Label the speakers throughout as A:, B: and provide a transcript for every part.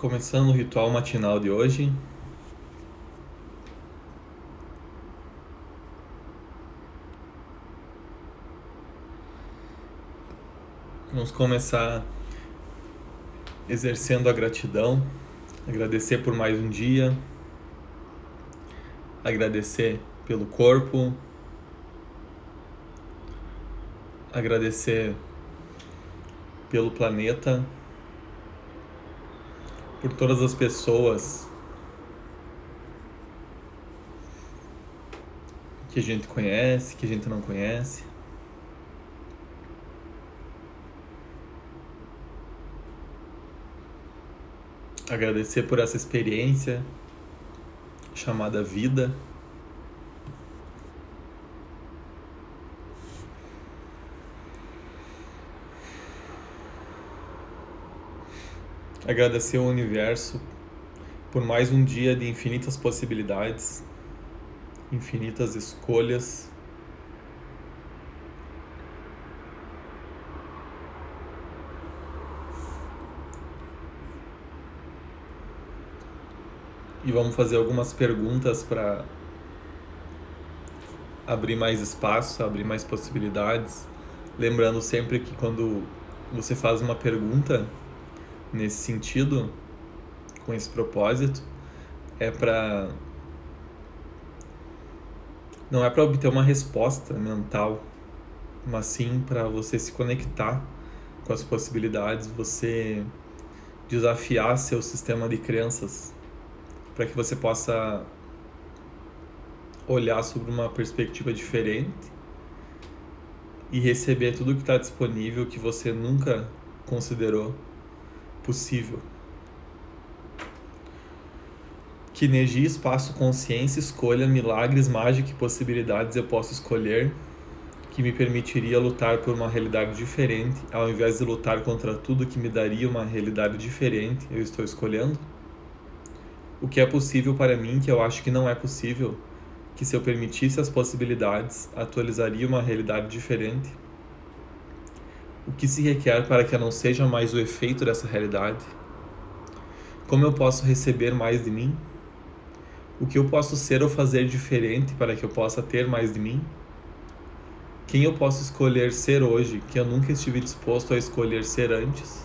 A: Começando o ritual matinal de hoje. Vamos começar exercendo a gratidão, agradecer por mais um dia, agradecer pelo corpo, agradecer pelo planeta, por todas as pessoas que a gente conhece, que a gente não conhece. Agradecer por essa experiência chamada vida. Agradecer ao universo por mais um dia de infinitas possibilidades, infinitas escolhas. E vamos fazer algumas perguntas para abrir mais espaço, abrir mais possibilidades. Lembrando sempre que quando você faz uma pergunta, nesse sentido, com esse propósito, é para não é para obter uma resposta mental, mas sim para você se conectar com as possibilidades, você desafiar seu sistema de crenças para que você possa olhar sobre uma perspectiva diferente e receber tudo que está disponível que você nunca considerou possível. Que energia, espaço, consciência, escolha, milagres, mágica e possibilidades eu posso escolher que me permitiria lutar por uma realidade diferente, ao invés de lutar contra tudo que me daria uma realidade diferente, eu estou escolhendo? O que é possível para mim que eu acho que não é possível, que se eu permitisse as possibilidades, atualizaria uma realidade diferente? O que se requer para que não seja mais o efeito dessa realidade? Como eu posso receber mais de mim? O que eu posso ser ou fazer diferente para que eu possa ter mais de mim? Quem eu posso escolher ser hoje que eu nunca estive disposto a escolher ser antes?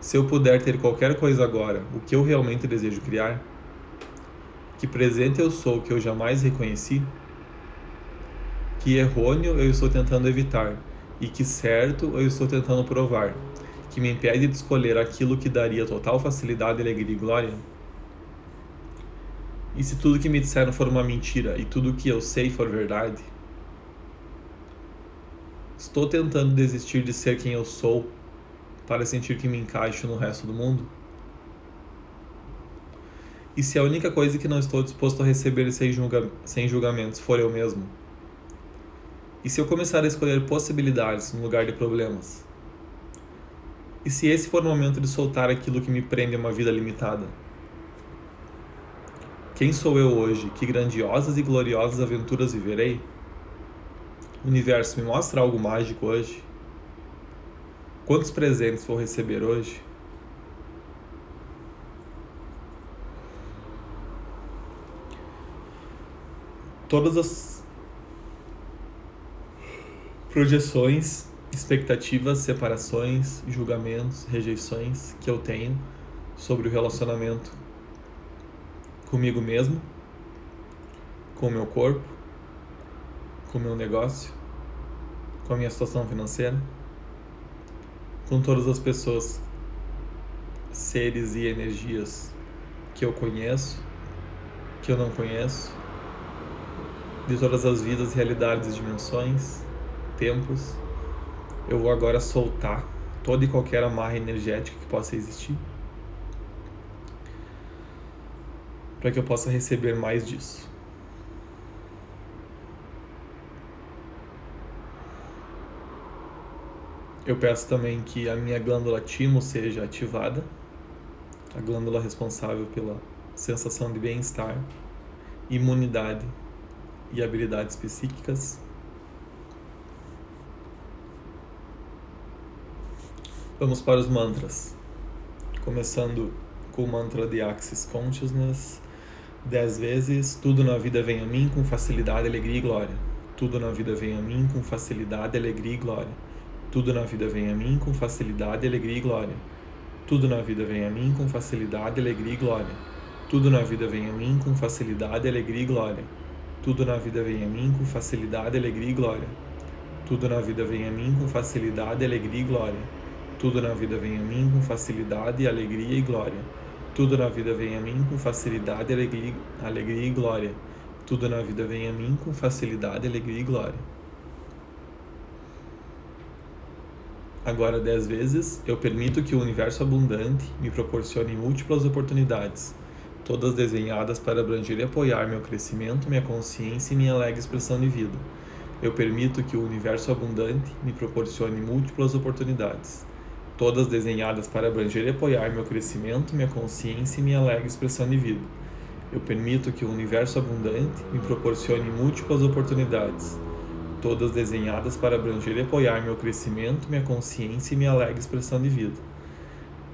A: Se eu puder ter qualquer coisa agora, o que eu realmente desejo criar? Que presente eu sou que eu jamais reconheci? Que errôneo eu estou tentando evitar? E que certo eu estou tentando provar, que me impede de escolher aquilo que daria total facilidade, alegria e glória? E se tudo que me disseram for uma mentira e tudo que eu sei for verdade? Estou tentando desistir de ser quem eu sou para sentir que me encaixo no resto do mundo? E se a única coisa que não estou disposto a receber sem, julga sem julgamentos for eu mesmo? E se eu começar a escolher possibilidades no lugar de problemas? E se esse for o momento de soltar aquilo que me prende a uma vida limitada? Quem sou eu hoje? Que grandiosas e gloriosas aventuras viverei? Universo, me mostra algo mágico hoje? Quantos presentes vou receber hoje? Todas as projeções, expectativas, separações, julgamentos, rejeições que eu tenho sobre o relacionamento comigo mesmo, com o meu corpo, com o meu negócio, com a minha situação financeira, com todas as pessoas, seres e energias que eu conheço, que eu não conheço, de todas as vidas, realidades e dimensões tempos, eu vou agora soltar toda e qualquer amarra energética que possa existir, para que eu possa receber mais disso. Eu peço também que a minha glândula timo seja ativada, a glândula responsável pela sensação de bem-estar, imunidade e habilidades psíquicas Vamos para os mantras. começando com o mantra de Axis Consciousness, dez vezes. Tudo na vida vem a mim com facilidade, alegria e glória. Tudo na vida vem a mim com facilidade, alegria e glória. Tudo na vida vem a mim com facilidade, alegria e glória. Tudo na vida vem a mim com facilidade, alegria e glória. Tudo na vida vem a mim com facilidade, alegria e glória. Tudo na vida vem a mim com facilidade, alegria e glória. Tudo na vida vem a mim com facilidade, alegria e glória. Tudo na vida vem a mim com facilidade, alegria e glória. Tudo na vida vem a mim com facilidade, alegria, e glória. Tudo na vida vem a mim com facilidade, alegria e glória. Agora, dez vezes, eu permito que o universo abundante me proporcione múltiplas oportunidades, todas desenhadas para abranger e apoiar meu crescimento, minha consciência e minha alegre expressão de vida. Eu permito que o universo abundante me proporcione múltiplas oportunidades, todas desenhadas para abranger e apoiar meu crescimento, minha consciência e minha alegre expressão de vida. Eu permito que o universo abundante me proporcione múltiplas oportunidades, todas desenhadas para abranger e apoiar meu crescimento, minha consciência e minha alegre expressão de vida.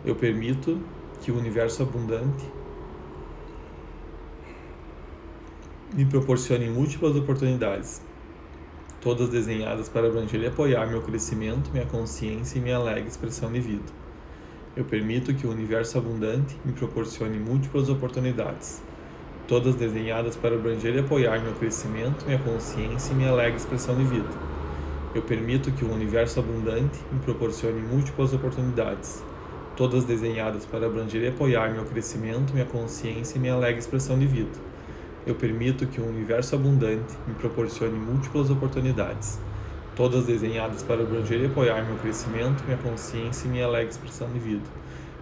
A: Eu permito que o universo abundante me proporcione múltiplas oportunidades, todas desenhadas para abranger e apoiar meu crescimento, minha consciência e minha alegre expressão de vida. Eu permito que o universo abundante me proporcione múltiplas oportunidades, todas desenhadas para abranger e apoiar meu crescimento, minha consciência e minha alegre expressão de vida. Eu permito que o universo abundante me proporcione múltiplas oportunidades, todas desenhadas para abranger e apoiar meu crescimento, minha consciência e minha alegre expressão de vida. Eu permito que o universo abundante me proporcione múltiplas oportunidades, todas desenhadas para abranger e apoiar meu crescimento, minha consciência e minha alegre expressão de vida.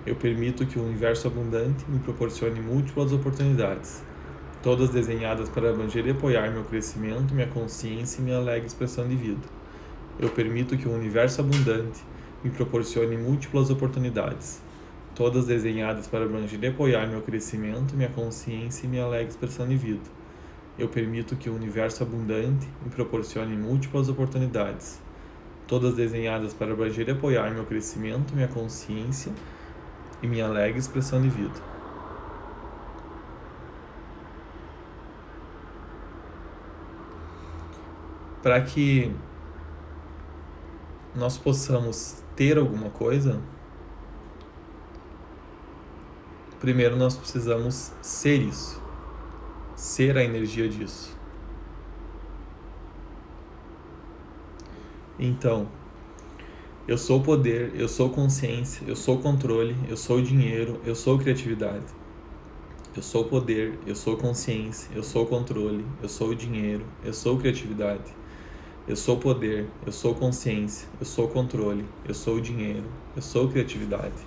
A: Eu permito que o universo abundante me proporcione múltiplas oportunidades, todas desenhadas para abranger e apoiar meu crescimento, minha consciência e minha alegre expressão de vida. Eu permito que o universo abundante me proporcione múltiplas oportunidades, todas desenhadas para abranger e apoiar meu crescimento, minha consciência e minha alegre expressão de vida. Eu permito que o universo abundante me proporcione múltiplas oportunidades, todas desenhadas para abranger e apoiar meu crescimento, minha consciência e minha alegre expressão de vida. para que nós possamos ter alguma coisa, primeiro nós precisamos ser isso, ser a energia disso. Então, eu sou poder, eu sou consciência, eu sou controle, eu sou dinheiro, eu sou criatividade. Eu sou poder, eu sou consciência, eu sou controle, eu sou dinheiro, eu sou criatividade. Eu sou poder, eu sou consciência, eu sou controle, eu sou dinheiro, eu sou criatividade.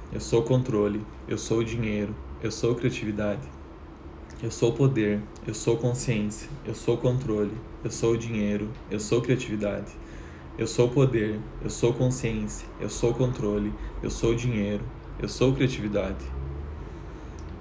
A: eu sou controle, eu sou dinheiro, eu sou criatividade. Eu sou poder, eu sou consciência, eu sou controle, eu sou dinheiro, eu sou criatividade. Eu sou poder, eu sou consciência, eu sou controle, eu sou dinheiro, eu sou criatividade.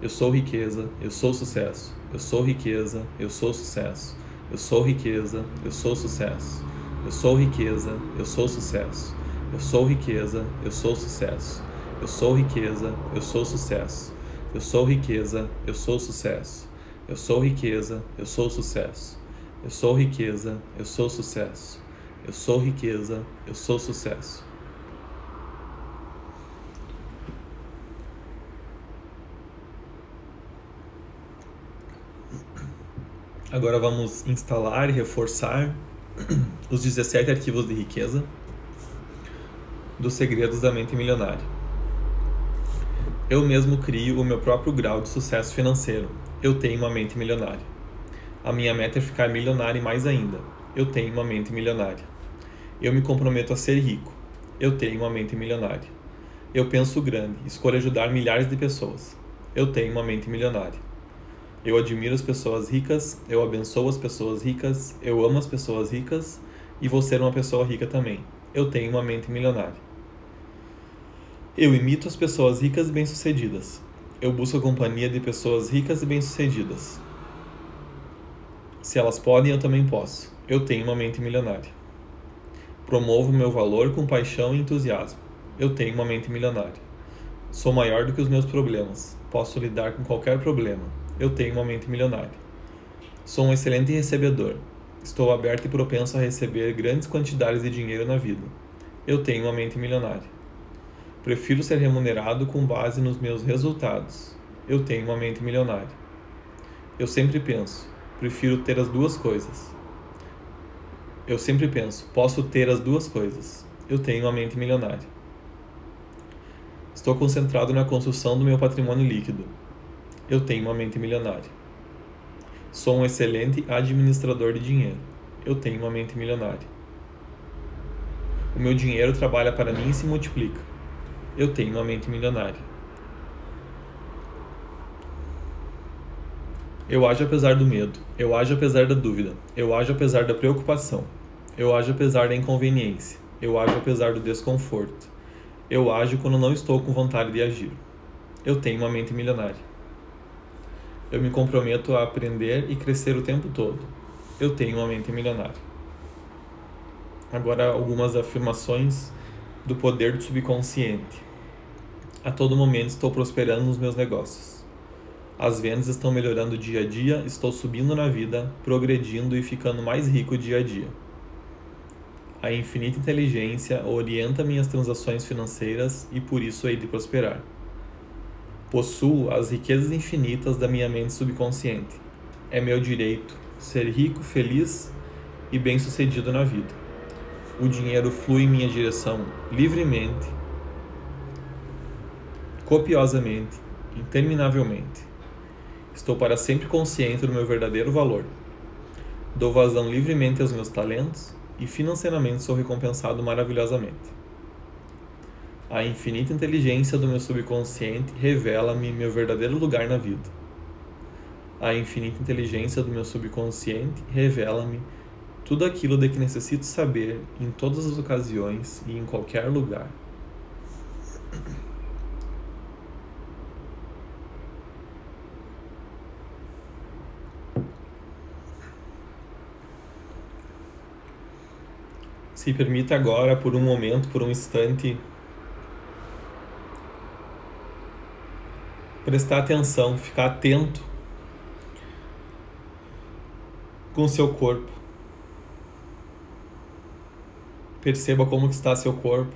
A: Eu sou riqueza, eu sou sucesso. Eu sou riqueza, eu sou sucesso. Eu sou riqueza, eu sou sucesso. Eu sou riqueza, eu sou sucesso. Eu sou riqueza, eu sou sucesso. Eu sou riqueza, eu sou sucesso. Eu sou riqueza, eu sou sucesso. Eu sou riqueza, eu sou sucesso. Eu sou riqueza, eu sou sucesso. Eu sou riqueza, eu sou sucesso. Agora vamos instalar e reforçar os 17 arquivos de riqueza dos segredos da mente milionária. Eu mesmo crio o meu próprio grau de sucesso financeiro. Eu tenho uma mente milionária. A minha meta é ficar milionário e mais ainda. Eu tenho uma mente milionária. Eu me comprometo a ser rico. Eu tenho uma mente milionária. Eu penso grande, escolho ajudar milhares de pessoas. Eu tenho uma mente milionária. Eu admiro as pessoas ricas, eu abençoo as pessoas ricas, eu amo as pessoas ricas e vou ser uma pessoa rica também. Eu tenho uma mente milionária. Eu imito as pessoas ricas e bem-sucedidas. Eu busco a companhia de pessoas ricas e bem-sucedidas. Se elas podem, eu também posso. Eu tenho uma mente milionária. Promovo meu valor com paixão e entusiasmo. Eu tenho uma mente milionária. Sou maior do que os meus problemas. Posso lidar com qualquer problema. Eu tenho uma mente milionária. Sou um excelente recebedor. Estou aberto e propenso a receber grandes quantidades de dinheiro na vida. Eu tenho uma mente milionária. Prefiro ser remunerado com base nos meus resultados. Eu tenho uma mente milionária. Eu sempre penso, prefiro ter as duas coisas. Eu sempre penso, posso ter as duas coisas. Eu tenho uma mente milionária. Estou concentrado na construção do meu patrimônio líquido. Eu tenho uma mente milionária. Sou um excelente administrador de dinheiro. Eu tenho uma mente milionária. O meu dinheiro trabalha para mim e se multiplica. Eu tenho uma mente milionária. Eu ajo apesar do medo. Eu ajo apesar da dúvida. Eu ajo apesar da preocupação. Eu ajo apesar da inconveniência. Eu ajo apesar do desconforto. Eu ajo quando não estou com vontade de agir. Eu tenho uma mente milionária. Eu me comprometo a aprender e crescer o tempo todo. Eu tenho uma mente milionária. Agora, algumas afirmações do poder do subconsciente. A todo momento estou prosperando nos meus negócios. As vendas estão melhorando dia a dia, estou subindo na vida, progredindo e ficando mais rico dia a dia. A infinita inteligência orienta minhas transações financeiras e por isso hei de prosperar. Possuo as riquezas infinitas da minha mente subconsciente. É meu direito ser rico, feliz e bem-sucedido na vida. O dinheiro flui em minha direção livremente, copiosamente, interminavelmente. Estou para sempre consciente do meu verdadeiro valor. Dou vazão livremente aos meus talentos e financeiramente sou recompensado maravilhosamente. A infinita inteligência do meu subconsciente revela-me meu verdadeiro lugar na vida. A infinita inteligência do meu subconsciente revela-me tudo aquilo de que necessito saber em todas as ocasiões e em qualquer lugar. Se permita agora, por um momento, por um instante, prestar atenção, ficar atento com seu corpo. Perceba como está seu corpo.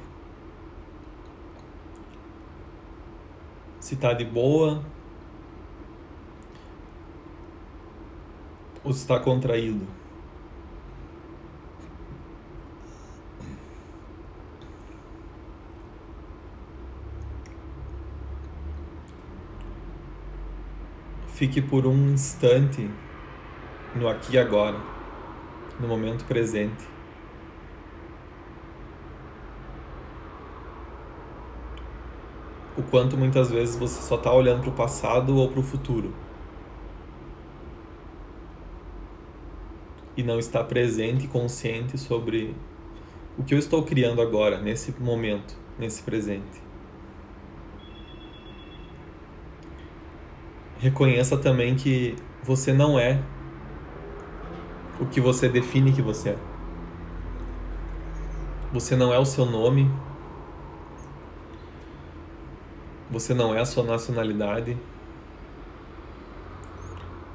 A: Se está de boa ou se está contraído. Fique por um instante no aqui e agora, no momento presente. O quanto muitas vezes você só está olhando para o passado ou para o futuro. E não está presente e consciente sobre o que eu estou criando agora, nesse momento, nesse presente. Reconheça também que você não é o que você define que você é. Você não é o seu nome. Você não é a sua nacionalidade.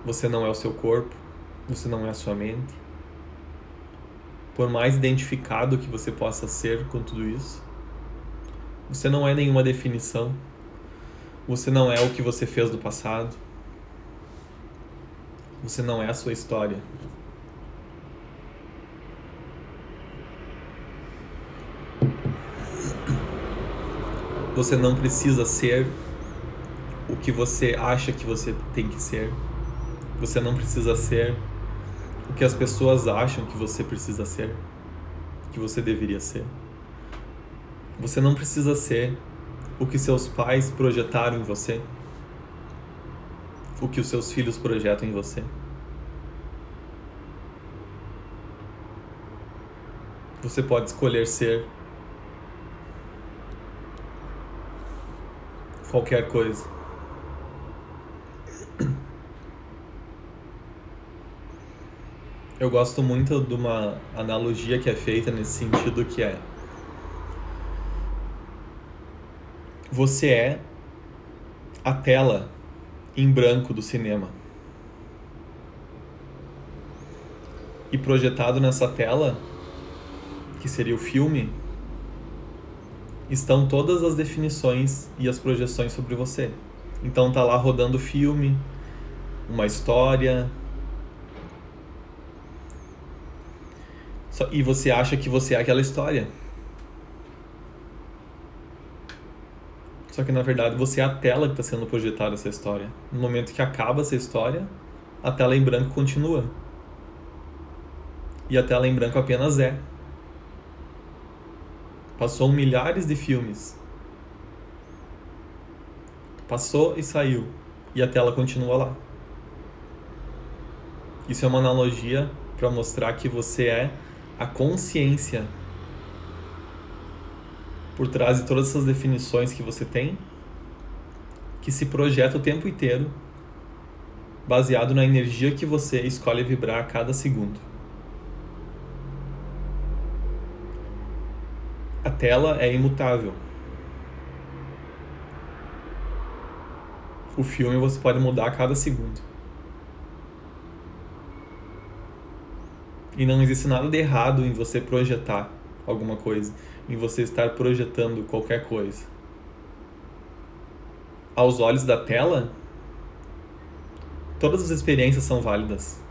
A: Você não é o seu corpo. Você não é a sua mente. Por mais identificado que você possa ser com tudo isso, você não é nenhuma definição você não é o que você fez do passado. Você não é a sua história. Você não precisa ser o que você acha que você tem que ser. Você não precisa ser o que as pessoas acham que você precisa ser, que você deveria ser. Você não precisa ser o que seus pais projetaram em você. o que os seus filhos projetam em você. Você pode escolher ser qualquer coisa. Eu gosto muito de uma analogia que é feita nesse sentido que é você é a tela em branco do cinema. E projetado nessa tela, que seria o filme, estão todas as definições e as projeções sobre você. Então tá lá rodando o filme, uma história. E você acha que você é aquela história. Só que na verdade você é a tela que está sendo projetada essa história. No momento que acaba essa história, a tela em branco continua. E a tela em branco apenas é. Passou milhares de filmes. Passou e saiu. E a tela continua lá. Isso é uma analogia para mostrar que você é a consciência por trás de todas essas definições que você tem, que se projeta o tempo inteiro, baseado na energia que você escolhe vibrar a cada segundo. A tela é imutável. O filme você pode mudar a cada segundo. E não existe nada de errado em você projetar alguma coisa em você estar projetando qualquer coisa. Aos olhos da tela, todas as experiências são válidas.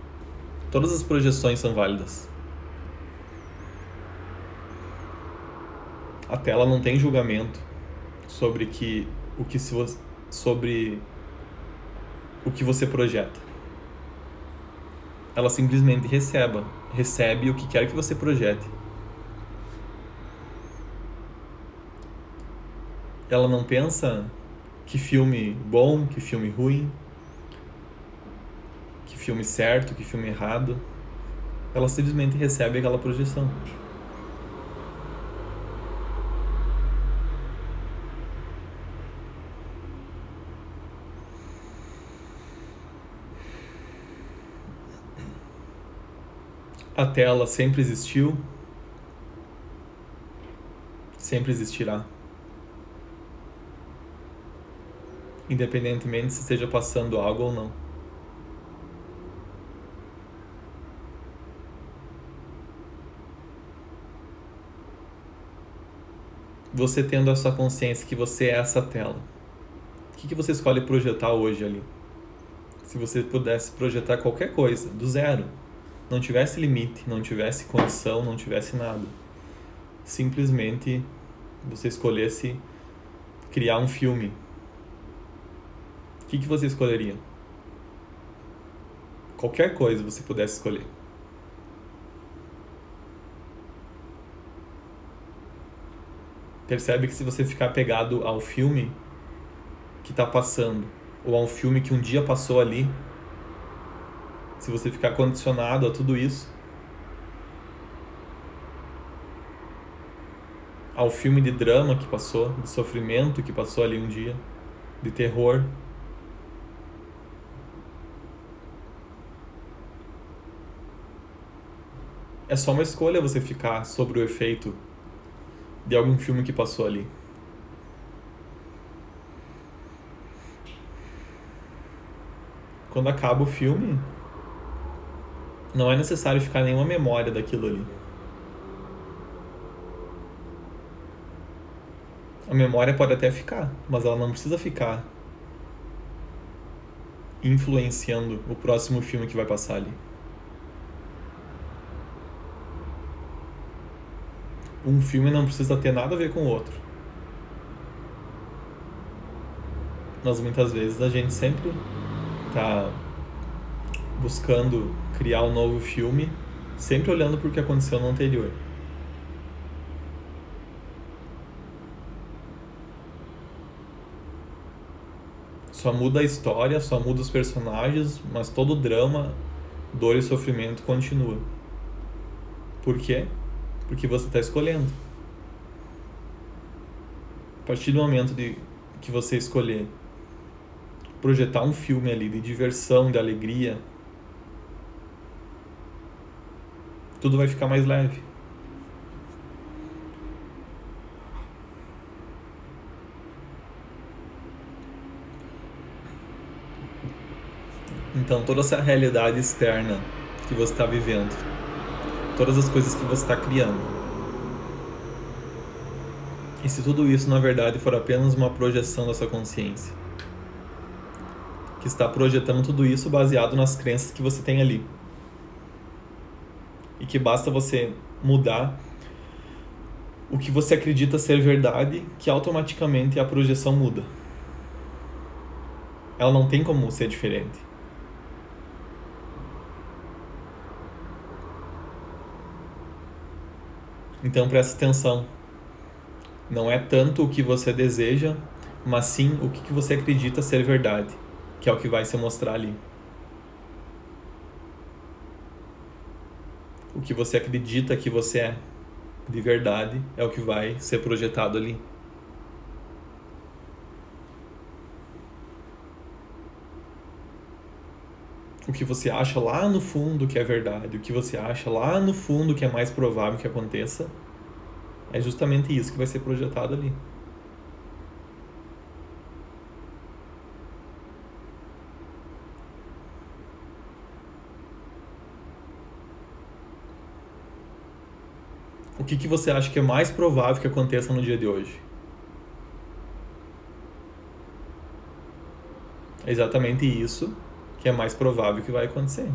A: Todas as projeções são válidas. A tela não tem julgamento sobre que o que se você, sobre o que você projeta. Ela simplesmente receba, recebe o que quer que você projete. Ela não pensa que filme bom, que filme ruim, que filme certo, que filme errado. Ela simplesmente recebe aquela projeção. A tela sempre existiu, sempre existirá. Independentemente se esteja passando algo ou não. Você tendo a sua consciência que você é essa tela, o que, que você escolhe projetar hoje ali? Se você pudesse projetar qualquer coisa, do zero, não tivesse limite, não tivesse condição, não tivesse nada, simplesmente você escolhesse criar um filme o que, que você escolheria? Qualquer coisa você pudesse escolher. Percebe que se você ficar pegado ao filme que está passando, ou a um filme que um dia passou ali, se você ficar condicionado a tudo isso, ao filme de drama que passou, de sofrimento que passou ali um dia, de terror, é só uma escolha você ficar sobre o efeito de algum filme que passou ali. Quando acaba o filme, não é necessário ficar nenhuma memória daquilo ali. A memória pode até ficar, mas ela não precisa ficar influenciando o próximo filme que vai passar ali. Um filme não precisa ter nada a ver com o outro. Mas muitas vezes a gente sempre tá buscando criar um novo filme, sempre olhando para o que aconteceu no anterior. Só muda a história, só muda os personagens, mas todo o drama, dor e sofrimento continua. Por quê? Porque você está escolhendo. A partir do momento de que você escolher projetar um filme ali de diversão, de alegria, tudo vai ficar mais leve. Então, toda essa realidade externa que você está vivendo, todas as coisas que você está criando, e se tudo isso na verdade for apenas uma projeção da sua consciência, que está projetando tudo isso baseado nas crenças que você tem ali, e que basta você mudar o que você acredita ser verdade, que automaticamente a projeção muda. Ela não tem como ser diferente. Então presta atenção. Não é tanto o que você deseja, mas sim o que você acredita ser verdade, que é o que vai se mostrar ali. O que você acredita que você é de verdade é o que vai ser projetado ali. O que você acha lá no fundo que é verdade, o que você acha lá no fundo que é mais provável que aconteça, é justamente isso que vai ser projetado ali. O que, que você acha que é mais provável que aconteça no dia de hoje? É exatamente isso que é mais provável que vai acontecer.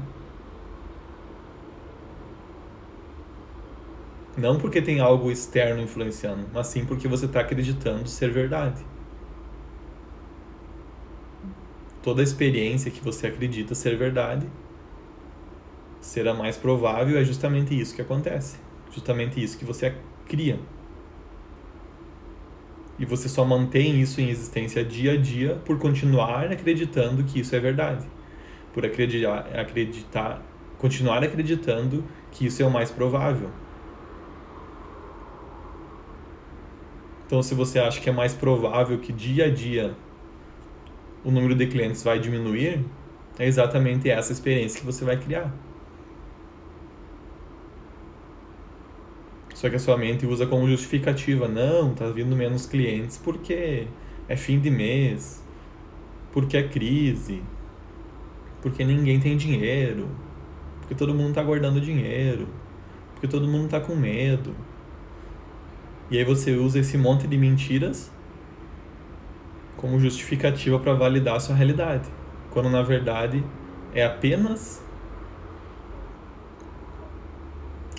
A: Não porque tem algo externo influenciando, mas sim porque você está acreditando ser verdade. Toda experiência que você acredita ser verdade será mais provável, é justamente isso que acontece. Justamente isso que você cria. E você só mantém isso em existência dia a dia por continuar acreditando que isso é verdade por acreditar, acreditar, continuar acreditando que isso é o mais provável. Então, se você acha que é mais provável que dia a dia o número de clientes vai diminuir, é exatamente essa experiência que você vai criar. Só que a sua mente usa como justificativa, não, tá vindo menos clientes porque é fim de mês, porque é crise, porque ninguém tem dinheiro, porque todo mundo está guardando dinheiro, porque todo mundo está com medo. E aí você usa esse monte de mentiras como justificativa para validar a sua realidade, quando na verdade é apenas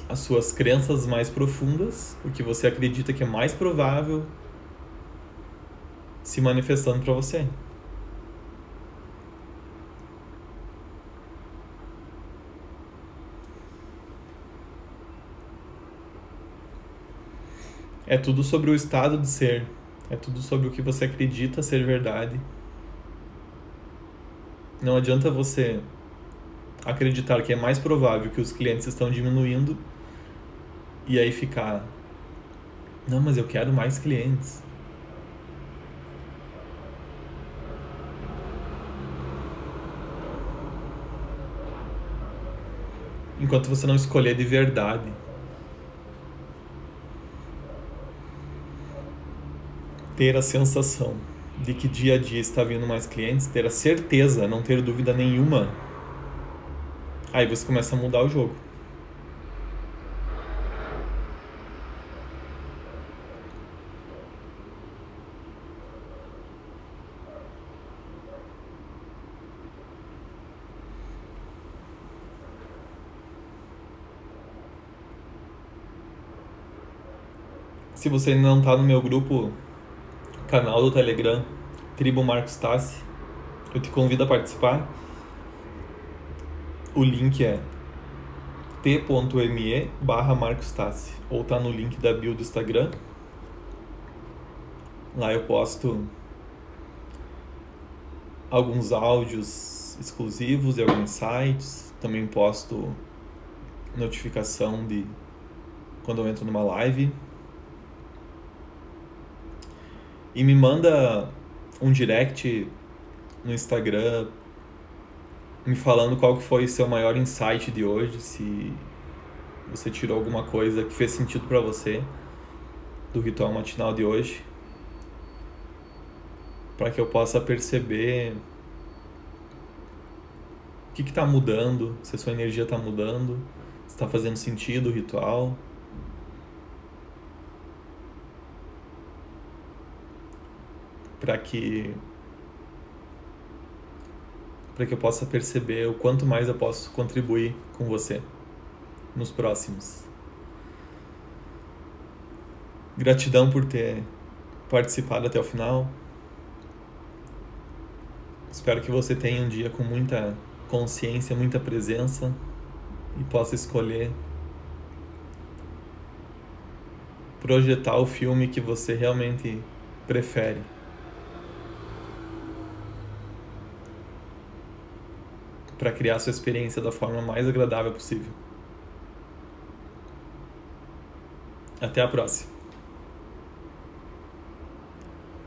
A: as suas crenças mais profundas, o que você acredita que é mais provável se manifestando para você. É tudo sobre o estado de ser. É tudo sobre o que você acredita ser verdade. Não adianta você acreditar que é mais provável que os clientes estão diminuindo e aí ficar. Não, mas eu quero mais clientes. Enquanto você não escolher de verdade ter a sensação de que dia a dia está vindo mais clientes, ter a certeza, não ter dúvida nenhuma, aí você começa a mudar o jogo. Se você não está no meu grupo canal do Telegram, Tribo Marcos Tassi. Eu te convido a participar. O link é t.me barra Marcos Tassi ou tá no link da bio do Instagram. Lá eu posto alguns áudios exclusivos de alguns sites. Também posto notificação de quando eu entro numa live. E me manda um direct no Instagram me falando qual foi seu maior insight de hoje, se você tirou alguma coisa que fez sentido para você do ritual matinal de hoje, para que eu possa perceber o que está mudando, se a sua energia está mudando, se está fazendo sentido o ritual. Para que para que eu possa perceber o quanto mais eu posso contribuir com você nos próximos. Gratidão por ter participado até o final. Espero que você tenha um dia com muita consciência, muita presença e possa escolher projetar o filme que você realmente prefere. Para criar sua experiência da forma mais agradável possível. Até a próxima.